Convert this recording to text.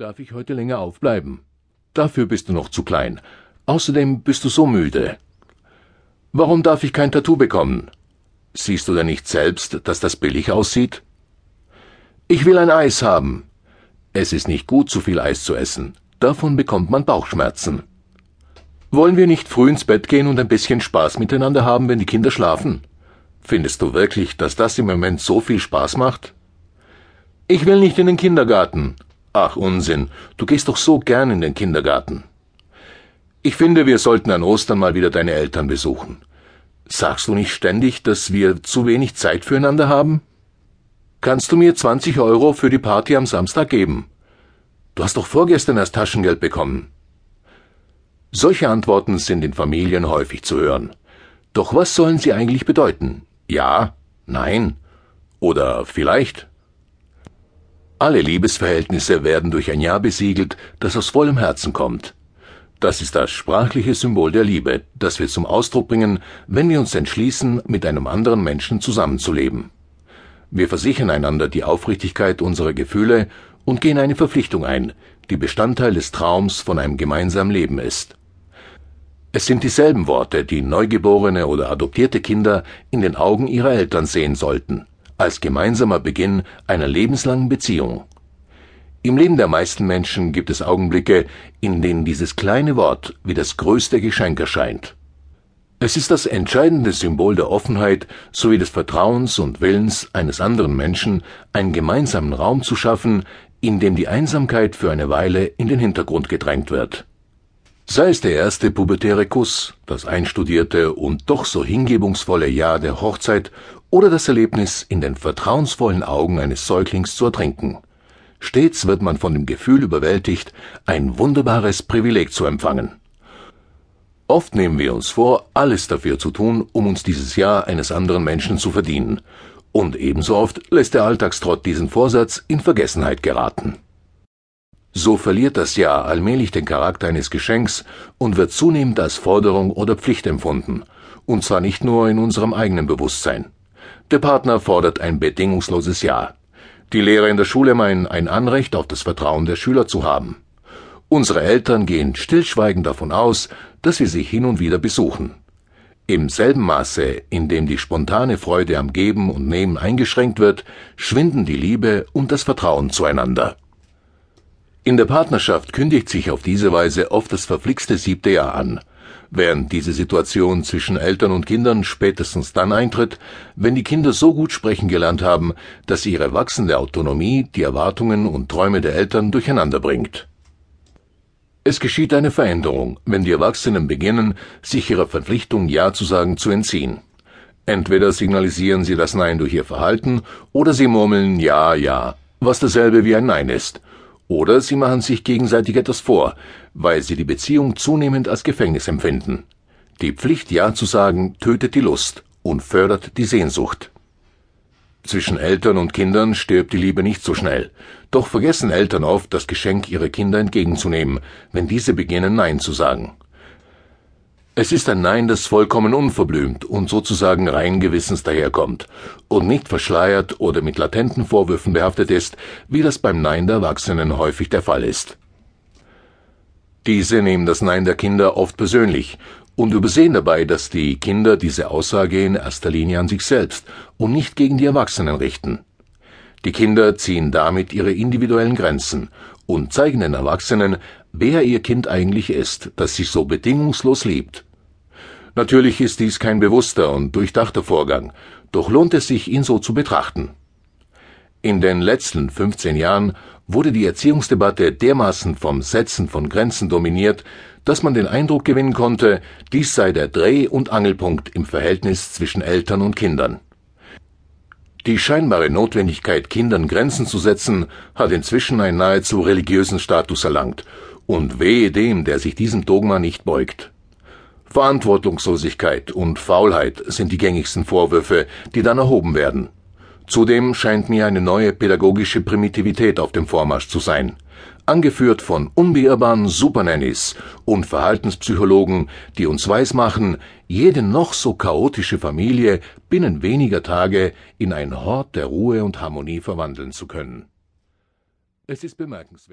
Darf ich heute länger aufbleiben? Dafür bist du noch zu klein. Außerdem bist du so müde. Warum darf ich kein Tattoo bekommen? Siehst du denn nicht selbst, dass das billig aussieht? Ich will ein Eis haben. Es ist nicht gut, zu viel Eis zu essen. Davon bekommt man Bauchschmerzen. Wollen wir nicht früh ins Bett gehen und ein bisschen Spaß miteinander haben, wenn die Kinder schlafen? Findest du wirklich, dass das im Moment so viel Spaß macht? Ich will nicht in den Kindergarten. Ach Unsinn, du gehst doch so gern in den Kindergarten. Ich finde, wir sollten an Ostern mal wieder deine Eltern besuchen. Sagst du nicht ständig, dass wir zu wenig Zeit füreinander haben? Kannst du mir 20 Euro für die Party am Samstag geben? Du hast doch vorgestern erst Taschengeld bekommen. Solche Antworten sind in Familien häufig zu hören. Doch was sollen sie eigentlich bedeuten? Ja, nein oder vielleicht? Alle Liebesverhältnisse werden durch ein Ja besiegelt, das aus vollem Herzen kommt. Das ist das sprachliche Symbol der Liebe, das wir zum Ausdruck bringen, wenn wir uns entschließen, mit einem anderen Menschen zusammenzuleben. Wir versichern einander die Aufrichtigkeit unserer Gefühle und gehen eine Verpflichtung ein, die Bestandteil des Traums von einem gemeinsamen Leben ist. Es sind dieselben Worte, die neugeborene oder adoptierte Kinder in den Augen ihrer Eltern sehen sollten als gemeinsamer Beginn einer lebenslangen Beziehung. Im Leben der meisten Menschen gibt es Augenblicke, in denen dieses kleine Wort wie das größte Geschenk erscheint. Es ist das entscheidende Symbol der Offenheit sowie des Vertrauens und Willens eines anderen Menschen, einen gemeinsamen Raum zu schaffen, in dem die Einsamkeit für eine Weile in den Hintergrund gedrängt wird. Sei es der erste pubertäre Kuss, das einstudierte und doch so hingebungsvolle Jahr der Hochzeit oder das Erlebnis, in den vertrauensvollen Augen eines Säuglings zu ertrinken. Stets wird man von dem Gefühl überwältigt, ein wunderbares Privileg zu empfangen. Oft nehmen wir uns vor, alles dafür zu tun, um uns dieses Jahr eines anderen Menschen zu verdienen, und ebenso oft lässt der Alltagstrott diesen Vorsatz in Vergessenheit geraten. So verliert das Jahr allmählich den Charakter eines Geschenks und wird zunehmend als Forderung oder Pflicht empfunden, und zwar nicht nur in unserem eigenen Bewusstsein. Der Partner fordert ein bedingungsloses Ja. Die Lehrer in der Schule meinen ein Anrecht auf das Vertrauen der Schüler zu haben. Unsere Eltern gehen stillschweigend davon aus, dass sie hin und wieder besuchen. Im selben Maße, in dem die spontane Freude am Geben und Nehmen eingeschränkt wird, schwinden die Liebe und das Vertrauen zueinander. In der Partnerschaft kündigt sich auf diese Weise oft das verflixte siebte Jahr an, während diese Situation zwischen Eltern und Kindern spätestens dann eintritt, wenn die Kinder so gut sprechen gelernt haben, dass ihre wachsende Autonomie die Erwartungen und Träume der Eltern durcheinander bringt. Es geschieht eine Veränderung, wenn die Erwachsenen beginnen, sich ihrer Verpflichtung Ja zu sagen zu entziehen. Entweder signalisieren sie das Nein durch ihr Verhalten oder sie murmeln Ja, ja, was dasselbe wie ein Nein ist, oder sie machen sich gegenseitig etwas vor, weil sie die Beziehung zunehmend als Gefängnis empfinden. Die Pflicht Ja zu sagen tötet die Lust und fördert die Sehnsucht. Zwischen Eltern und Kindern stirbt die Liebe nicht so schnell, doch vergessen Eltern oft, das Geschenk ihrer Kinder entgegenzunehmen, wenn diese beginnen Nein zu sagen. Es ist ein Nein, das vollkommen unverblümt und sozusagen rein gewissens daherkommt und nicht verschleiert oder mit latenten Vorwürfen behaftet ist, wie das beim Nein der Erwachsenen häufig der Fall ist. Diese nehmen das Nein der Kinder oft persönlich und übersehen dabei, dass die Kinder diese Aussage in erster Linie an sich selbst und nicht gegen die Erwachsenen richten. Die Kinder ziehen damit ihre individuellen Grenzen und zeigen den Erwachsenen, wer ihr Kind eigentlich ist, das sich so bedingungslos liebt. Natürlich ist dies kein bewusster und durchdachter Vorgang, doch lohnt es sich, ihn so zu betrachten. In den letzten 15 Jahren wurde die Erziehungsdebatte dermaßen vom Setzen von Grenzen dominiert, dass man den Eindruck gewinnen konnte, dies sei der Dreh- und Angelpunkt im Verhältnis zwischen Eltern und Kindern. Die scheinbare Notwendigkeit, Kindern Grenzen zu setzen, hat inzwischen einen nahezu religiösen Status erlangt, und wehe dem, der sich diesem Dogma nicht beugt. Verantwortungslosigkeit und Faulheit sind die gängigsten Vorwürfe, die dann erhoben werden. Zudem scheint mir eine neue pädagogische Primitivität auf dem Vormarsch zu sein, angeführt von unbeirrbaren Supernannies und Verhaltenspsychologen, die uns weismachen, jede noch so chaotische Familie binnen weniger Tage in ein Hort der Ruhe und Harmonie verwandeln zu können. Es ist bemerkenswert